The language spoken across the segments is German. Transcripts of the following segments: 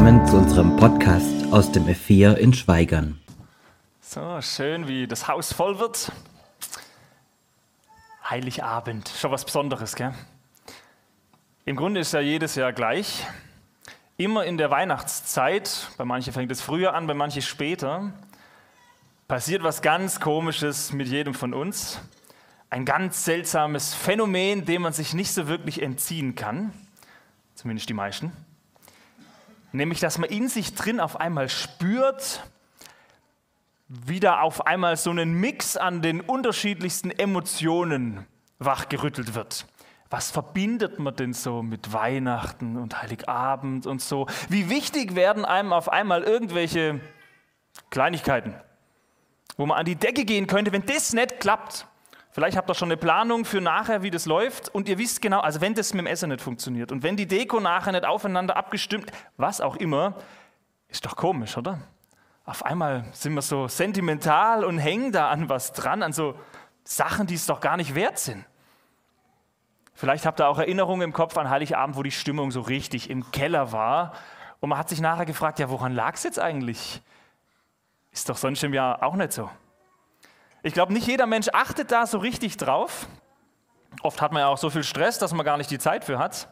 Willkommen zu unserem Podcast aus dem F4 in Schweigern. So, schön, wie das Haus voll wird. Heiligabend, schon was Besonderes, gell? Im Grunde ist ja jedes Jahr gleich. Immer in der Weihnachtszeit, bei manchen fängt es früher an, bei manchen später, passiert was ganz Komisches mit jedem von uns. Ein ganz seltsames Phänomen, dem man sich nicht so wirklich entziehen kann, zumindest die meisten. Nämlich, dass man in sich drin auf einmal spürt, wieder auf einmal so einen Mix an den unterschiedlichsten Emotionen wachgerüttelt wird. Was verbindet man denn so mit Weihnachten und Heiligabend und so? Wie wichtig werden einem auf einmal irgendwelche Kleinigkeiten, wo man an die Decke gehen könnte, wenn das nicht klappt? Vielleicht habt ihr schon eine Planung für nachher, wie das läuft und ihr wisst genau, also wenn das mit dem Essen nicht funktioniert und wenn die Deko nachher nicht aufeinander abgestimmt, was auch immer, ist doch komisch, oder? Auf einmal sind wir so sentimental und hängen da an was dran, an so Sachen, die es doch gar nicht wert sind. Vielleicht habt ihr auch Erinnerungen im Kopf an Heiligabend, wo die Stimmung so richtig im Keller war und man hat sich nachher gefragt, ja, woran lag es jetzt eigentlich? Ist doch sonst im Jahr auch nicht so. Ich glaube, nicht jeder Mensch achtet da so richtig drauf. Oft hat man ja auch so viel Stress, dass man gar nicht die Zeit für hat.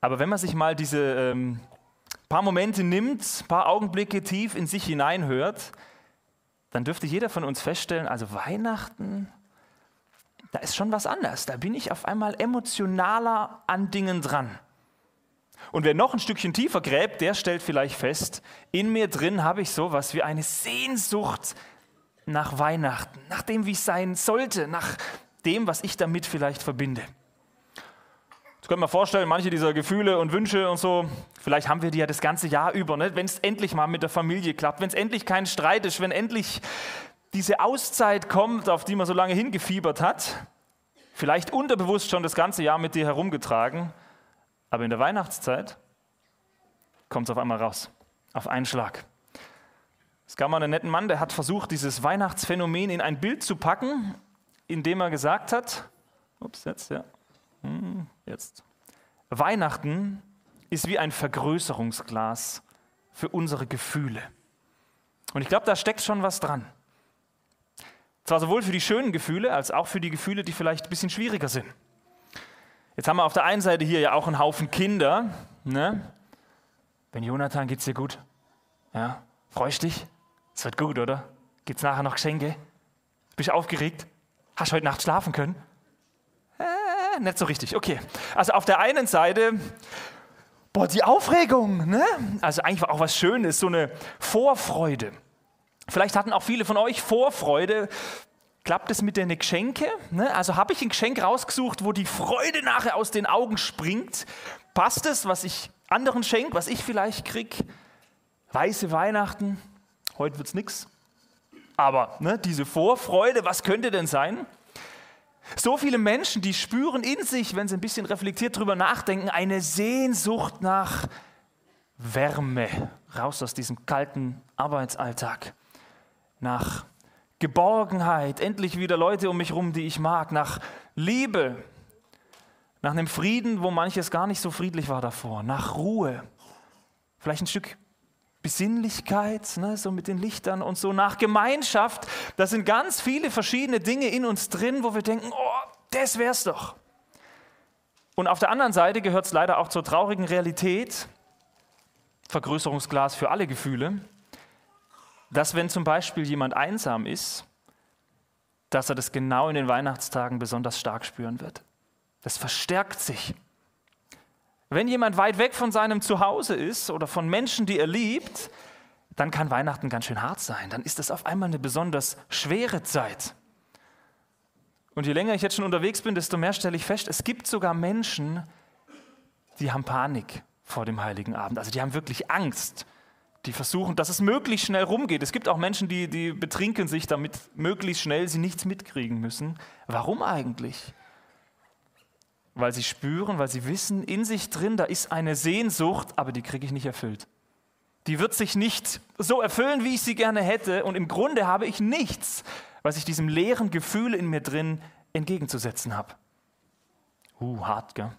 Aber wenn man sich mal diese ähm, paar Momente nimmt, paar Augenblicke tief in sich hineinhört, dann dürfte jeder von uns feststellen, also Weihnachten, da ist schon was anders. Da bin ich auf einmal emotionaler an Dingen dran. Und wer noch ein Stückchen tiefer gräbt, der stellt vielleicht fest, in mir drin habe ich so was wie eine Sehnsucht nach Weihnachten, nach dem, wie es sein sollte, nach dem, was ich damit vielleicht verbinde. Jetzt könnte man vorstellen, manche dieser Gefühle und Wünsche und so, vielleicht haben wir die ja das ganze Jahr über, ne? wenn es endlich mal mit der Familie klappt, wenn es endlich kein Streit ist, wenn endlich diese Auszeit kommt, auf die man so lange hingefiebert hat, vielleicht unterbewusst schon das ganze Jahr mit dir herumgetragen, aber in der Weihnachtszeit kommt es auf einmal raus, auf einen Schlag. Es gab mal einen netten Mann, der hat versucht, dieses Weihnachtsphänomen in ein Bild zu packen, indem er gesagt hat, ups, jetzt, ja, hm, jetzt. Weihnachten ist wie ein Vergrößerungsglas für unsere Gefühle. Und ich glaube, da steckt schon was dran. Zwar sowohl für die schönen Gefühle als auch für die Gefühle, die vielleicht ein bisschen schwieriger sind. Jetzt haben wir auf der einen Seite hier ja auch einen Haufen Kinder. Ne? Wenn Jonathan, geht's dir gut? Ja, freust dich? Es wird gut, oder? Gibt es nachher noch Geschenke? Bist du aufgeregt? Hast du heute Nacht schlafen können? Äh, nicht so richtig, okay. Also auf der einen Seite, boah, die Aufregung, ne? Also eigentlich auch was Schönes, so eine Vorfreude. Vielleicht hatten auch viele von euch Vorfreude. Klappt es mit den Geschenke? Ne? Also habe ich ein Geschenk rausgesucht, wo die Freude nachher aus den Augen springt? Passt es, was ich anderen schenke, was ich vielleicht kriege? Weiße Weihnachten, heute wird es nichts. Aber ne, diese Vorfreude, was könnte denn sein? So viele Menschen, die spüren in sich, wenn sie ein bisschen reflektiert drüber nachdenken, eine Sehnsucht nach Wärme, raus aus diesem kalten Arbeitsalltag, nach Geborgenheit, endlich wieder Leute um mich herum, die ich mag, nach Liebe, nach einem Frieden, wo manches gar nicht so friedlich war davor, nach Ruhe, vielleicht ein Stück Besinnlichkeit, ne, so mit den Lichtern und so, nach Gemeinschaft. Da sind ganz viele verschiedene Dinge in uns drin, wo wir denken, oh, das wär's doch. Und auf der anderen Seite gehört es leider auch zur traurigen Realität, Vergrößerungsglas für alle Gefühle, dass wenn zum Beispiel jemand einsam ist, dass er das genau in den Weihnachtstagen besonders stark spüren wird. Das verstärkt sich. Wenn jemand weit weg von seinem Zuhause ist oder von Menschen, die er liebt, dann kann Weihnachten ganz schön hart sein. Dann ist es auf einmal eine besonders schwere Zeit. Und je länger ich jetzt schon unterwegs bin, desto mehr stelle ich fest, es gibt sogar Menschen, die haben Panik vor dem Heiligen Abend. Also die haben wirklich Angst. Die versuchen, dass es möglichst schnell rumgeht. Es gibt auch Menschen, die, die betrinken sich, damit möglichst schnell sie nichts mitkriegen müssen. Warum eigentlich? Weil sie spüren, weil sie wissen, in sich drin, da ist eine Sehnsucht, aber die kriege ich nicht erfüllt. Die wird sich nicht so erfüllen, wie ich sie gerne hätte. Und im Grunde habe ich nichts, was ich diesem leeren Gefühl in mir drin entgegenzusetzen habe. Uh, hart, gell?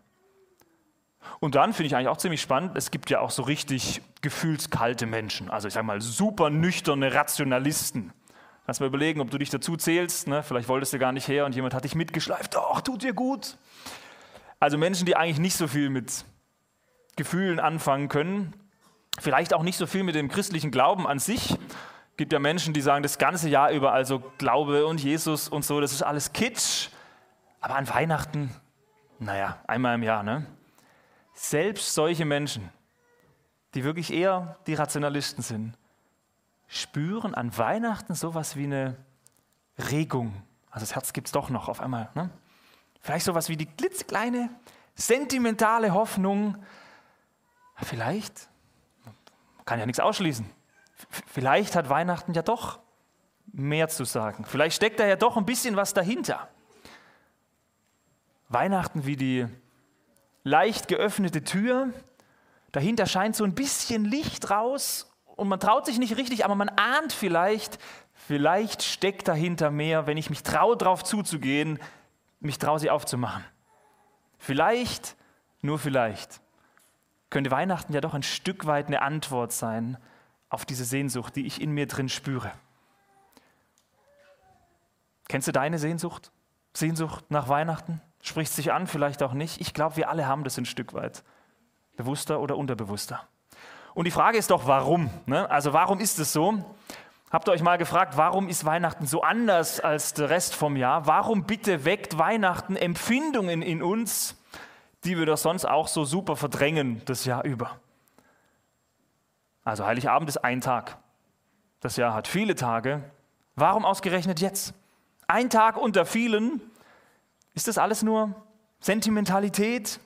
Und dann finde ich eigentlich auch ziemlich spannend, es gibt ja auch so richtig gefühlskalte Menschen, also ich sage mal super nüchterne Rationalisten. Lass mal überlegen, ob du dich dazu zählst. Ne? Vielleicht wolltest du gar nicht her und jemand hat dich mitgeschleift. Doch, tut dir gut. Also Menschen, die eigentlich nicht so viel mit Gefühlen anfangen können. Vielleicht auch nicht so viel mit dem christlichen Glauben an sich. Es gibt ja Menschen, die sagen das ganze Jahr über, also Glaube und Jesus und so, das ist alles Kitsch. Aber an Weihnachten, naja, einmal im Jahr, ne? Selbst solche Menschen, die wirklich eher die Rationalisten sind, spüren an Weihnachten sowas wie eine Regung. Also das Herz gibt es doch noch auf einmal. Ne? Vielleicht sowas wie die klitzekleine, sentimentale Hoffnung. Vielleicht, kann ja nichts ausschließen, vielleicht hat Weihnachten ja doch mehr zu sagen. Vielleicht steckt da ja doch ein bisschen was dahinter. Weihnachten wie die leicht geöffnete Tür, dahinter scheint so ein bisschen Licht raus und man traut sich nicht richtig, aber man ahnt vielleicht, vielleicht steckt dahinter mehr, wenn ich mich traue, darauf zuzugehen, mich traue, sie aufzumachen. Vielleicht, nur vielleicht, könnte Weihnachten ja doch ein Stück weit eine Antwort sein auf diese Sehnsucht, die ich in mir drin spüre. Kennst du deine Sehnsucht? Sehnsucht nach Weihnachten? Spricht sich an, vielleicht auch nicht. Ich glaube, wir alle haben das ein Stück weit. Bewusster oder unterbewusster. Und die Frage ist doch, warum? Ne? Also warum ist es so? Habt ihr euch mal gefragt, warum ist Weihnachten so anders als der Rest vom Jahr? Warum bitte weckt Weihnachten Empfindungen in uns, die wir doch sonst auch so super verdrängen das Jahr über? Also Heiligabend ist ein Tag. Das Jahr hat viele Tage. Warum ausgerechnet jetzt? Ein Tag unter vielen. Ist das alles nur Sentimentalität,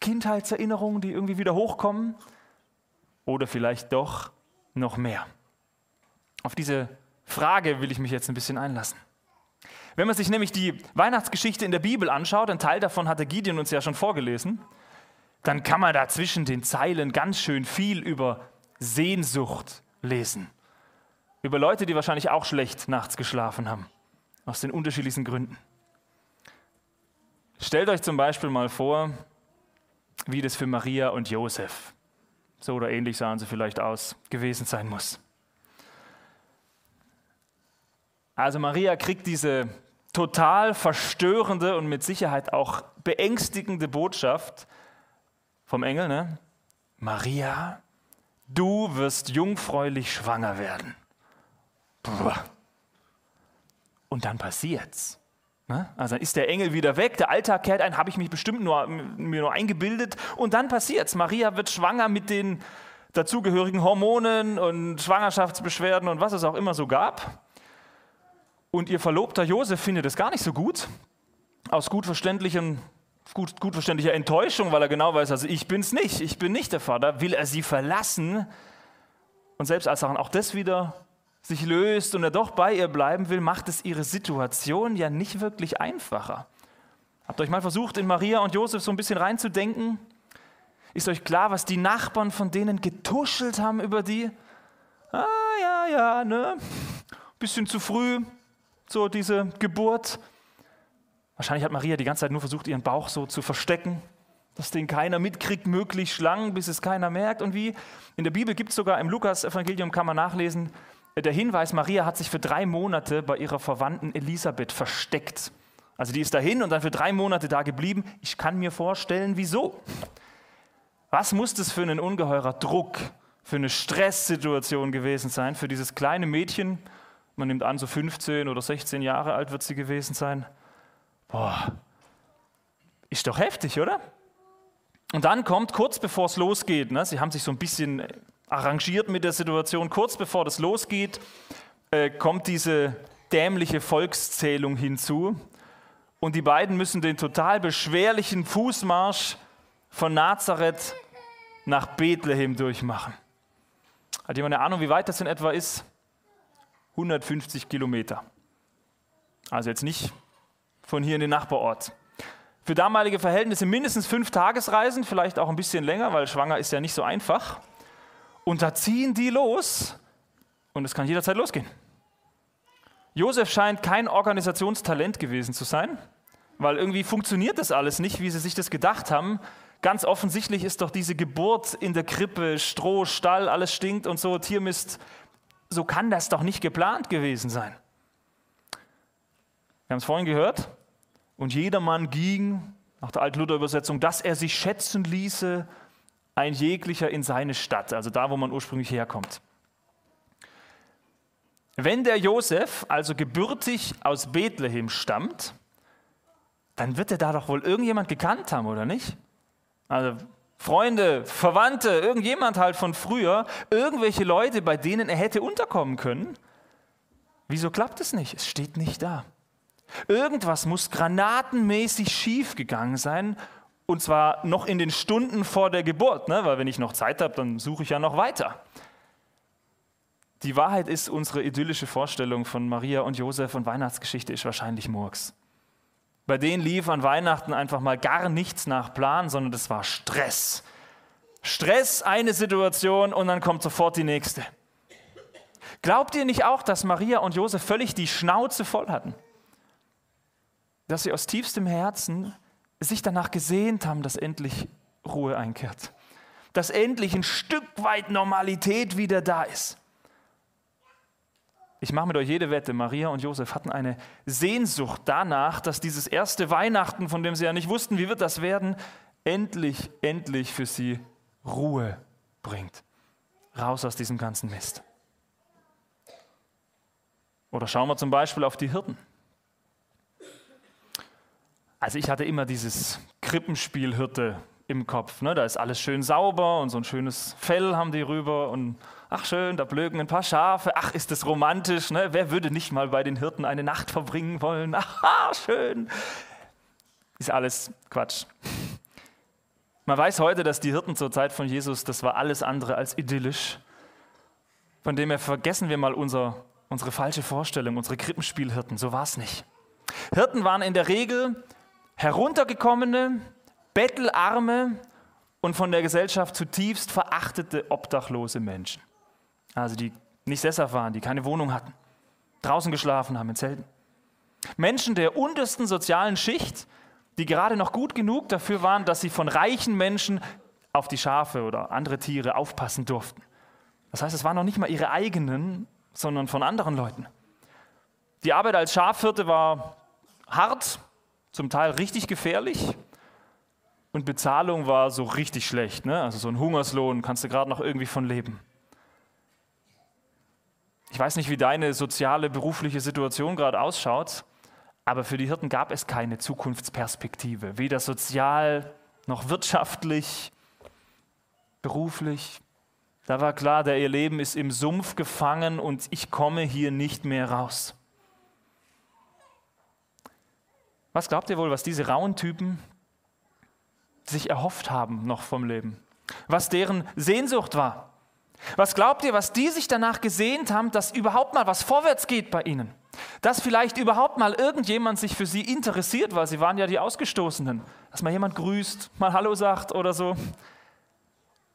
Kindheitserinnerungen, die irgendwie wieder hochkommen? oder vielleicht doch noch mehr? Auf diese Frage will ich mich jetzt ein bisschen einlassen. Wenn man sich nämlich die Weihnachtsgeschichte in der Bibel anschaut, ein Teil davon hatte Gideon uns ja schon vorgelesen, dann kann man da zwischen den Zeilen ganz schön viel über Sehnsucht lesen. Über Leute, die wahrscheinlich auch schlecht nachts geschlafen haben, aus den unterschiedlichsten Gründen. Stellt euch zum Beispiel mal vor, wie das für Maria und Josef so oder ähnlich sahen sie vielleicht aus, gewesen sein muss. Also Maria kriegt diese total verstörende und mit Sicherheit auch beängstigende Botschaft vom Engel, ne? Maria, du wirst jungfräulich schwanger werden. Und dann passiert's. Ne? Also dann ist der Engel wieder weg, der Alltag kehrt ein, habe ich mich bestimmt nur, mir nur eingebildet. Und dann passiert es. Maria wird schwanger mit den dazugehörigen Hormonen und Schwangerschaftsbeschwerden und was es auch immer so gab. Und ihr Verlobter Josef findet es gar nicht so gut. Aus gut, gut, gut verständlicher Enttäuschung, weil er genau weiß, also ich bin es nicht, ich bin nicht der Vater, will er sie verlassen. Und selbst als auch das wieder sich löst und er doch bei ihr bleiben will, macht es ihre Situation ja nicht wirklich einfacher. Habt ihr euch mal versucht, in Maria und Josef so ein bisschen reinzudenken? Ist euch klar, was die Nachbarn von denen getuschelt haben über die? Ah, ja, ja, ne? Bisschen zu früh, so diese Geburt. Wahrscheinlich hat Maria die ganze Zeit nur versucht, ihren Bauch so zu verstecken, dass den keiner mitkriegt, möglichst lang, bis es keiner merkt. Und wie in der Bibel gibt es sogar, im Lukas-Evangelium kann man nachlesen, der Hinweis, Maria hat sich für drei Monate bei ihrer Verwandten Elisabeth versteckt. Also die ist dahin und dann für drei Monate da geblieben. Ich kann mir vorstellen, wieso. Was muss das für ein ungeheurer Druck, für eine Stresssituation gewesen sein, für dieses kleine Mädchen? Man nimmt an, so 15 oder 16 Jahre alt wird sie gewesen sein. Boah, ist doch heftig, oder? Und dann kommt kurz bevor es losgeht, ne, sie haben sich so ein bisschen arrangiert mit der Situation. Kurz bevor das losgeht, äh, kommt diese dämliche Volkszählung hinzu. Und die beiden müssen den total beschwerlichen Fußmarsch von Nazareth nach Bethlehem durchmachen. Hat jemand eine Ahnung, wie weit das in etwa ist? 150 Kilometer. Also jetzt nicht von hier in den Nachbarort. Für damalige Verhältnisse mindestens fünf Tagesreisen, vielleicht auch ein bisschen länger, weil schwanger ist ja nicht so einfach. Und da ziehen die los und es kann jederzeit losgehen. Josef scheint kein Organisationstalent gewesen zu sein, weil irgendwie funktioniert das alles nicht, wie sie sich das gedacht haben. Ganz offensichtlich ist doch diese Geburt in der Krippe, Stroh, Stall, alles stinkt und so, Tiermist. So kann das doch nicht geplant gewesen sein. Wir haben es vorhin gehört. Und jedermann ging, nach der Alt-Luther-Übersetzung, dass er sich schätzen ließe, ein jeglicher in seine Stadt, also da, wo man ursprünglich herkommt. Wenn der Josef also gebürtig aus Bethlehem stammt, dann wird er da doch wohl irgendjemand gekannt haben, oder nicht? Also Freunde, Verwandte, irgendjemand halt von früher, irgendwelche Leute, bei denen er hätte unterkommen können. Wieso klappt es nicht? Es steht nicht da. Irgendwas muss granatenmäßig schief gegangen sein und zwar noch in den Stunden vor der Geburt, ne? weil wenn ich noch Zeit habe, dann suche ich ja noch weiter. Die Wahrheit ist, unsere idyllische Vorstellung von Maria und Josef und Weihnachtsgeschichte ist wahrscheinlich Murks. Bei denen lief an Weihnachten einfach mal gar nichts nach Plan, sondern das war Stress. Stress, eine Situation und dann kommt sofort die nächste. Glaubt ihr nicht auch, dass Maria und Josef völlig die Schnauze voll hatten? Dass sie aus tiefstem Herzen sich danach gesehnt haben, dass endlich Ruhe einkehrt. Dass endlich ein Stück weit Normalität wieder da ist. Ich mache mit euch jede Wette, Maria und Josef hatten eine Sehnsucht danach, dass dieses erste Weihnachten, von dem sie ja nicht wussten, wie wird das werden, endlich, endlich für sie Ruhe bringt. Raus aus diesem ganzen Mist. Oder schauen wir zum Beispiel auf die Hirten. Also ich hatte immer dieses Krippenspielhirte im Kopf. Ne? Da ist alles schön sauber und so ein schönes Fell haben die rüber und ach schön, da blöken ein paar Schafe. Ach, ist das romantisch. Ne? Wer würde nicht mal bei den Hirten eine Nacht verbringen wollen? Aha, schön. Ist alles Quatsch. Man weiß heute, dass die Hirten zur Zeit von Jesus, das war alles andere als idyllisch. Von dem her vergessen wir mal unser, unsere falsche Vorstellung, unsere Krippenspielhirten. So war es nicht. Hirten waren in der Regel heruntergekommene, bettelarme und von der Gesellschaft zutiefst verachtete obdachlose Menschen. Also die nicht sesshaft waren, die keine Wohnung hatten, draußen geschlafen haben in Zelten. Menschen der untersten sozialen Schicht, die gerade noch gut genug dafür waren, dass sie von reichen Menschen auf die Schafe oder andere Tiere aufpassen durften. Das heißt, es waren noch nicht mal ihre eigenen, sondern von anderen Leuten. Die Arbeit als Schafhirte war hart, zum Teil richtig gefährlich und Bezahlung war so richtig schlecht. Ne? Also so ein Hungerslohn kannst du gerade noch irgendwie von leben. Ich weiß nicht, wie deine soziale, berufliche Situation gerade ausschaut, aber für die Hirten gab es keine Zukunftsperspektive, weder sozial noch wirtschaftlich, beruflich. Da war klar, der ihr Leben ist im Sumpf gefangen und ich komme hier nicht mehr raus. Was glaubt ihr wohl, was diese rauen Typen sich erhofft haben noch vom Leben, was deren Sehnsucht war. Was glaubt ihr, was die sich danach gesehnt haben, dass überhaupt mal was vorwärts geht bei ihnen? Dass vielleicht überhaupt mal irgendjemand sich für sie interessiert, weil sie waren ja die Ausgestoßenen. Dass mal jemand grüßt, mal Hallo sagt oder so.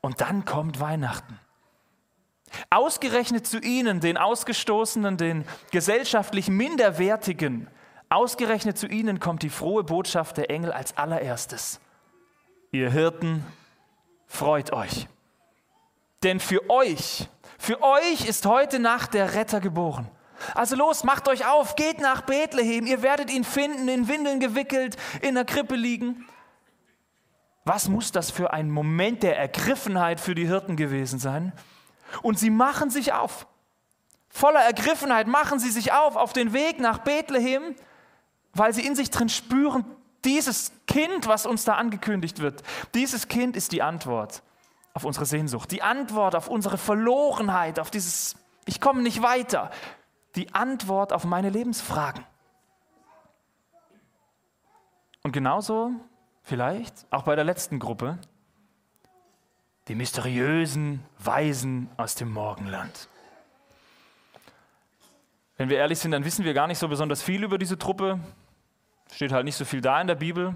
Und dann kommt Weihnachten. Ausgerechnet zu ihnen, den Ausgestoßenen, den gesellschaftlich Minderwertigen, ausgerechnet zu ihnen kommt die frohe Botschaft der Engel als allererstes. Ihr Hirten, freut euch. Denn für euch, für euch ist heute Nacht der Retter geboren. Also los, macht euch auf, geht nach Bethlehem. Ihr werdet ihn finden, in Windeln gewickelt, in der Krippe liegen. Was muss das für ein Moment der Ergriffenheit für die Hirten gewesen sein? Und sie machen sich auf. Voller Ergriffenheit machen sie sich auf auf den Weg nach Bethlehem, weil sie in sich drin spüren, dieses Kind, was uns da angekündigt wird, dieses Kind ist die Antwort auf unsere Sehnsucht, die Antwort auf unsere Verlorenheit, auf dieses Ich komme nicht weiter, die Antwort auf meine Lebensfragen. Und genauso vielleicht auch bei der letzten Gruppe, die mysteriösen Weisen aus dem Morgenland. Wenn wir ehrlich sind, dann wissen wir gar nicht so besonders viel über diese Truppe. Steht halt nicht so viel da in der Bibel.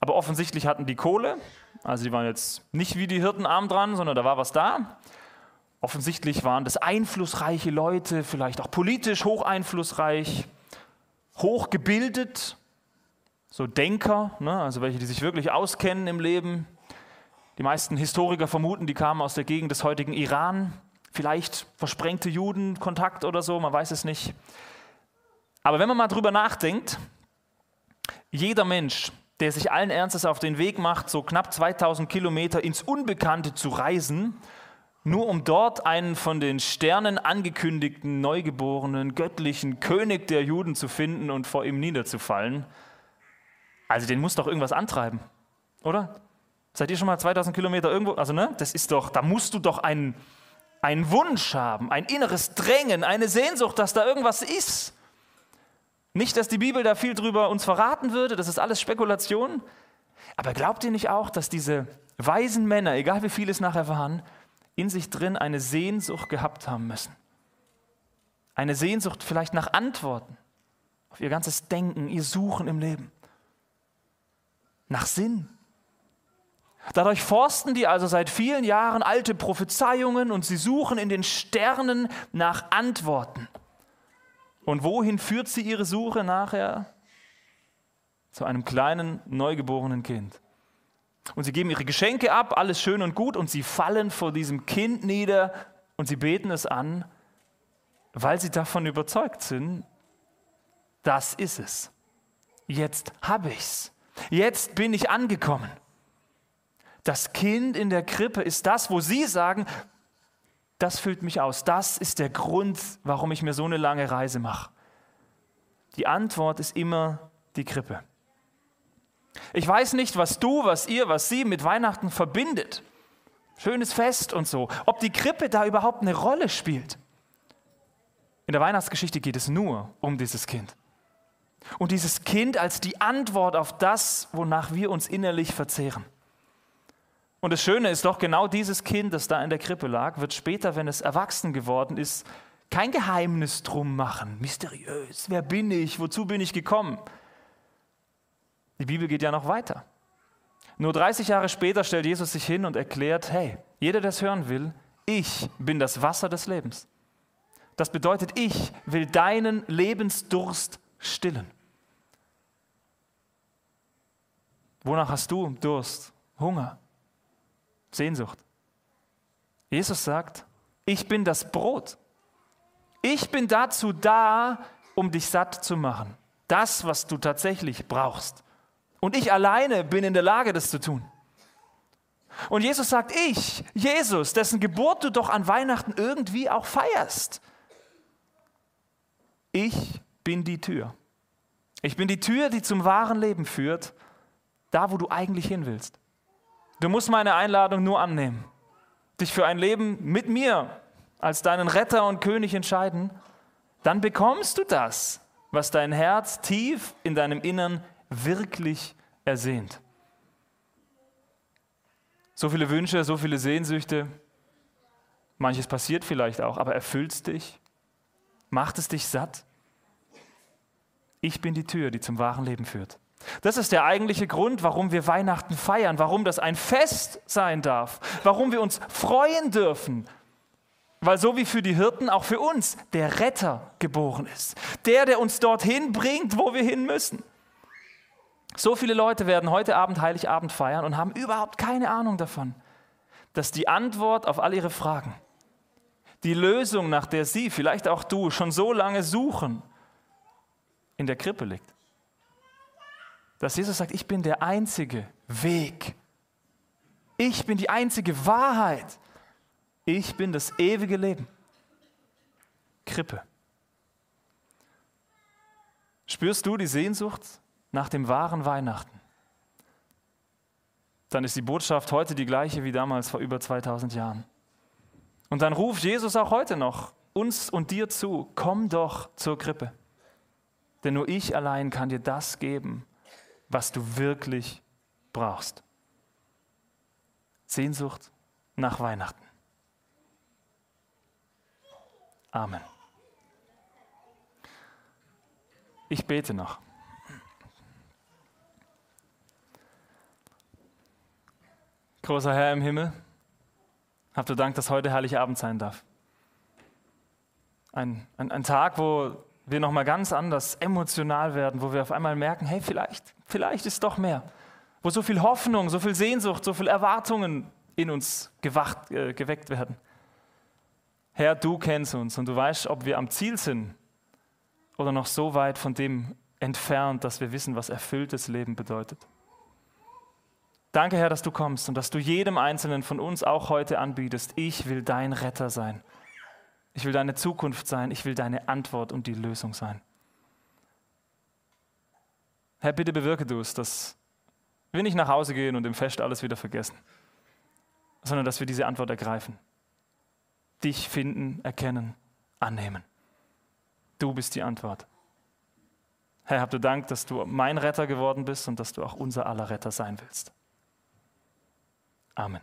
Aber offensichtlich hatten die Kohle. Also die waren jetzt nicht wie die Hirten arm dran, sondern da war was da. Offensichtlich waren das einflussreiche Leute, vielleicht auch politisch hoch einflussreich, hochgebildet, so Denker, ne? also welche, die sich wirklich auskennen im Leben. Die meisten Historiker vermuten, die kamen aus der Gegend des heutigen Iran. Vielleicht versprengte Juden Kontakt oder so, man weiß es nicht. Aber wenn man mal drüber nachdenkt, jeder Mensch, der sich allen Ernstes auf den Weg macht, so knapp 2000 Kilometer ins Unbekannte zu reisen, nur um dort einen von den Sternen angekündigten, neugeborenen, göttlichen König der Juden zu finden und vor ihm niederzufallen. Also den muss doch irgendwas antreiben, oder? Seid ihr schon mal 2000 Kilometer irgendwo? Also ne, das ist doch, da musst du doch einen, einen Wunsch haben, ein inneres Drängen, eine Sehnsucht, dass da irgendwas ist. Nicht, dass die Bibel da viel drüber uns verraten würde, das ist alles Spekulation. Aber glaubt ihr nicht auch, dass diese weisen Männer, egal wie viel es nachher waren, in sich drin eine Sehnsucht gehabt haben müssen. Eine Sehnsucht vielleicht nach Antworten auf ihr ganzes Denken, ihr Suchen im Leben. Nach Sinn. Dadurch forsten die also seit vielen Jahren alte Prophezeiungen und sie suchen in den Sternen nach Antworten. Und wohin führt sie ihre Suche nachher? Zu einem kleinen, neugeborenen Kind. Und sie geben ihre Geschenke ab, alles schön und gut, und sie fallen vor diesem Kind nieder und sie beten es an, weil sie davon überzeugt sind, das ist es. Jetzt habe ich's. Jetzt bin ich angekommen. Das Kind in der Krippe ist das, wo sie sagen, das füllt mich aus. Das ist der Grund, warum ich mir so eine lange Reise mache. Die Antwort ist immer die Krippe. Ich weiß nicht, was du, was ihr, was sie mit Weihnachten verbindet. Schönes Fest und so. Ob die Krippe da überhaupt eine Rolle spielt. In der Weihnachtsgeschichte geht es nur um dieses Kind. Und dieses Kind als die Antwort auf das, wonach wir uns innerlich verzehren. Und das Schöne ist doch, genau dieses Kind, das da in der Krippe lag, wird später, wenn es erwachsen geworden ist, kein Geheimnis drum machen. Mysteriös, wer bin ich, wozu bin ich gekommen? Die Bibel geht ja noch weiter. Nur 30 Jahre später stellt Jesus sich hin und erklärt, hey, jeder, der es hören will, ich bin das Wasser des Lebens. Das bedeutet, ich will deinen Lebensdurst stillen. Wonach hast du Durst, Hunger, Sehnsucht? Jesus sagt, ich bin das Brot. Ich bin dazu da, um dich satt zu machen. Das, was du tatsächlich brauchst. Und ich alleine bin in der Lage, das zu tun. Und Jesus sagt, ich, Jesus, dessen Geburt du doch an Weihnachten irgendwie auch feierst. Ich bin die Tür. Ich bin die Tür, die zum wahren Leben führt, da wo du eigentlich hin willst. Du musst meine Einladung nur annehmen, dich für ein Leben mit mir als deinen Retter und König entscheiden, dann bekommst du das, was dein Herz tief in deinem Innern wirklich ersehnt. So viele Wünsche, so viele Sehnsüchte. Manches passiert vielleicht auch, aber erfüllt dich? Macht es dich satt? Ich bin die Tür, die zum wahren Leben führt. Das ist der eigentliche Grund, warum wir Weihnachten feiern, warum das ein Fest sein darf, warum wir uns freuen dürfen, weil so wie für die Hirten auch für uns der Retter geboren ist. Der, der uns dorthin bringt, wo wir hin müssen. So viele Leute werden heute Abend Heiligabend feiern und haben überhaupt keine Ahnung davon, dass die Antwort auf all ihre Fragen, die Lösung, nach der sie, vielleicht auch du, schon so lange suchen, in der Krippe liegt. Dass Jesus sagt, ich bin der einzige Weg. Ich bin die einzige Wahrheit. Ich bin das ewige Leben. Krippe. Spürst du die Sehnsucht nach dem wahren Weihnachten, dann ist die Botschaft heute die gleiche wie damals vor über 2000 Jahren. Und dann ruft Jesus auch heute noch uns und dir zu, komm doch zur Krippe. Denn nur ich allein kann dir das geben, was du wirklich brauchst. Sehnsucht nach Weihnachten. Amen. Ich bete noch. Großer Herr im Himmel, habt du Dank, dass heute herrlicher Abend sein darf. Ein, ein, ein Tag, wo wir nochmal ganz anders emotional werden, wo wir auf einmal merken, hey, vielleicht, vielleicht ist doch mehr. wo so viel Hoffnung, so viel Sehnsucht, so viel Erwartungen in uns gewacht, äh, geweckt werden. Herr, du kennst uns und du weißt, ob wir am Ziel sind oder noch so weit von dem entfernt, dass wir wissen, was erfülltes Leben bedeutet. Danke, Herr, dass du kommst und dass du jedem Einzelnen von uns auch heute anbietest. Ich will dein Retter sein. Ich will deine Zukunft sein. Ich will deine Antwort und die Lösung sein. Herr, bitte bewirke du es, dass wir nicht nach Hause gehen und im Fest alles wieder vergessen, sondern dass wir diese Antwort ergreifen. Dich finden, erkennen, annehmen. Du bist die Antwort. Herr, hab du Dank, dass du mein Retter geworden bist und dass du auch unser aller Retter sein willst. Amen.